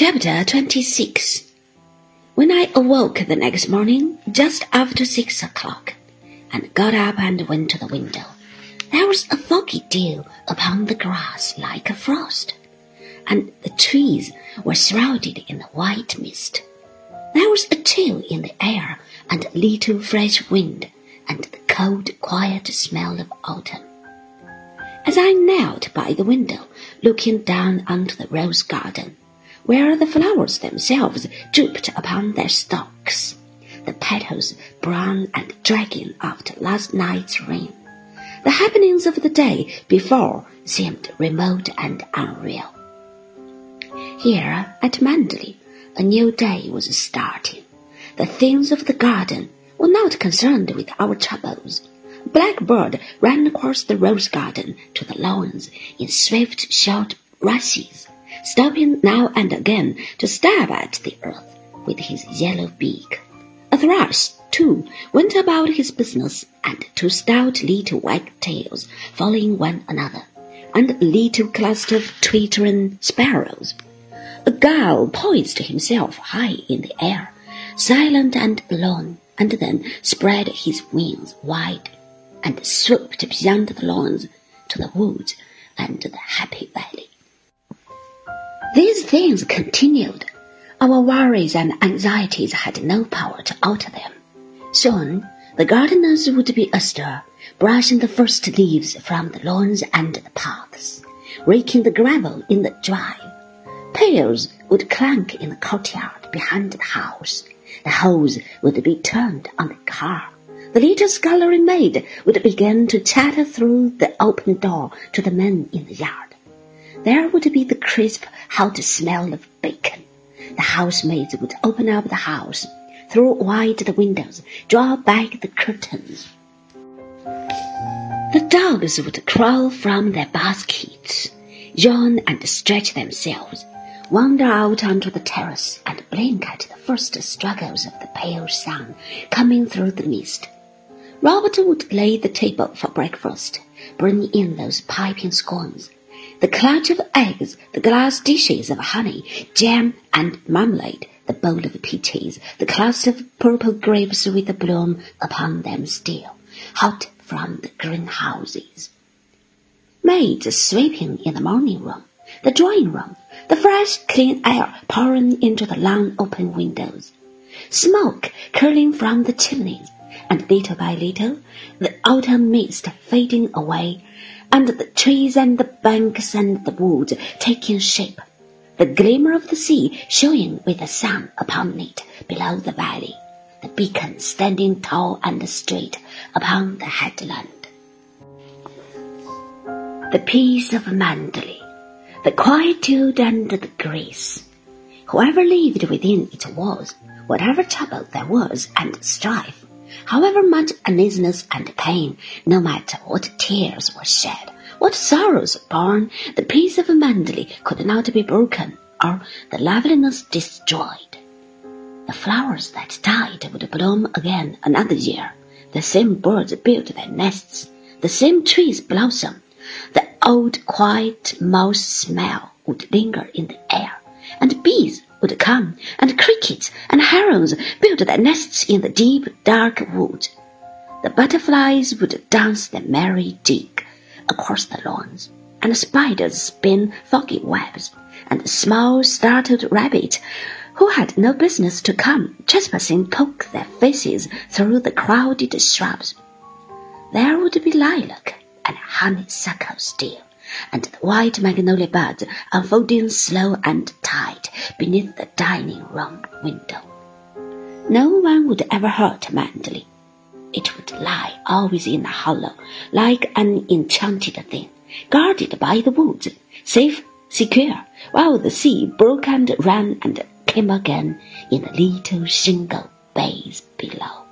Chapter 26 When I awoke the next morning, just after six o'clock, and got up and went to the window, there was a foggy dew upon the grass like a frost, and the trees were shrouded in a white mist. There was a chill in the air, and a little fresh wind, and the cold, quiet smell of autumn. As I knelt by the window, looking down onto the rose garden, where the flowers themselves drooped upon their stalks, the petals brown and dragging after last night's rain. The happenings of the day before seemed remote and unreal. Here at Manderley, a new day was starting. The things of the garden were not concerned with our troubles. Blackbird ran across the rose garden to the lawns in swift, short rushes stopping now and again to stab at the earth with his yellow beak. A thrush, too, went about his business, and two stout little wagtails following one another, and a little cluster of twittering sparrows. A gull poised himself high in the air, silent and alone, and then spread his wings wide and swooped beyond the lawns to the woods and the happy. These things continued. Our worries and anxieties had no power to alter them. Soon, the gardeners would be astir, brushing the first leaves from the lawns and the paths, raking the gravel in the drive. Pails would clank in the courtyard behind the house. The hose would be turned on the car. The little scullery maid would begin to chatter through the open door to the men in the yard. There would be the crisp, hot smell of bacon. The housemaids would open up the house, throw wide the windows, draw back the curtains. The dogs would crawl from their baskets, yawn and stretch themselves, wander out onto the terrace and blink at the first struggles of the pale sun coming through the mist. Robert would lay the table for breakfast, bring in those piping scones, the clutch of eggs, the glass dishes of honey, jam and marmalade, the bowl of peaches, the cluster of purple grapes with the bloom upon them still, hot from the greenhouses. Maids sweeping in the morning room, the drawing room, the fresh, clean air pouring into the long open windows, smoke curling from the chimneys, and little by little, the autumn mist fading away and the trees and the banks and the woods taking shape, the glimmer of the sea showing with the sun upon it below the valley, the beacon standing tall and straight upon the headland. The peace of Manderley, the quietude and the grace. Whoever lived within it was, whatever trouble there was and strife, However much uneasiness and pain, no matter what tears were shed, what sorrows borne, the peace of Manderley could not be broken, or the loveliness destroyed. The flowers that died would bloom again another year. The same birds built their nests. The same trees blossom. The old quiet mouse smell would linger in the air, and bees would come, and crickets and herons build their nests in the deep, dark wood. The butterflies would dance their merry jig across the lawns, and spiders spin foggy webs, and small, startled rabbits who had no business to come trespassing poke their faces through the crowded shrubs. There would be lilac and honeysuckle still and the white magnolia buds unfolding slow and tight beneath the dining room window. No one would ever hurt Manderley. It would lie always in a hollow, like an enchanted thing, guarded by the woods, safe, secure, while the sea broke and ran and came again in the little shingle bays below.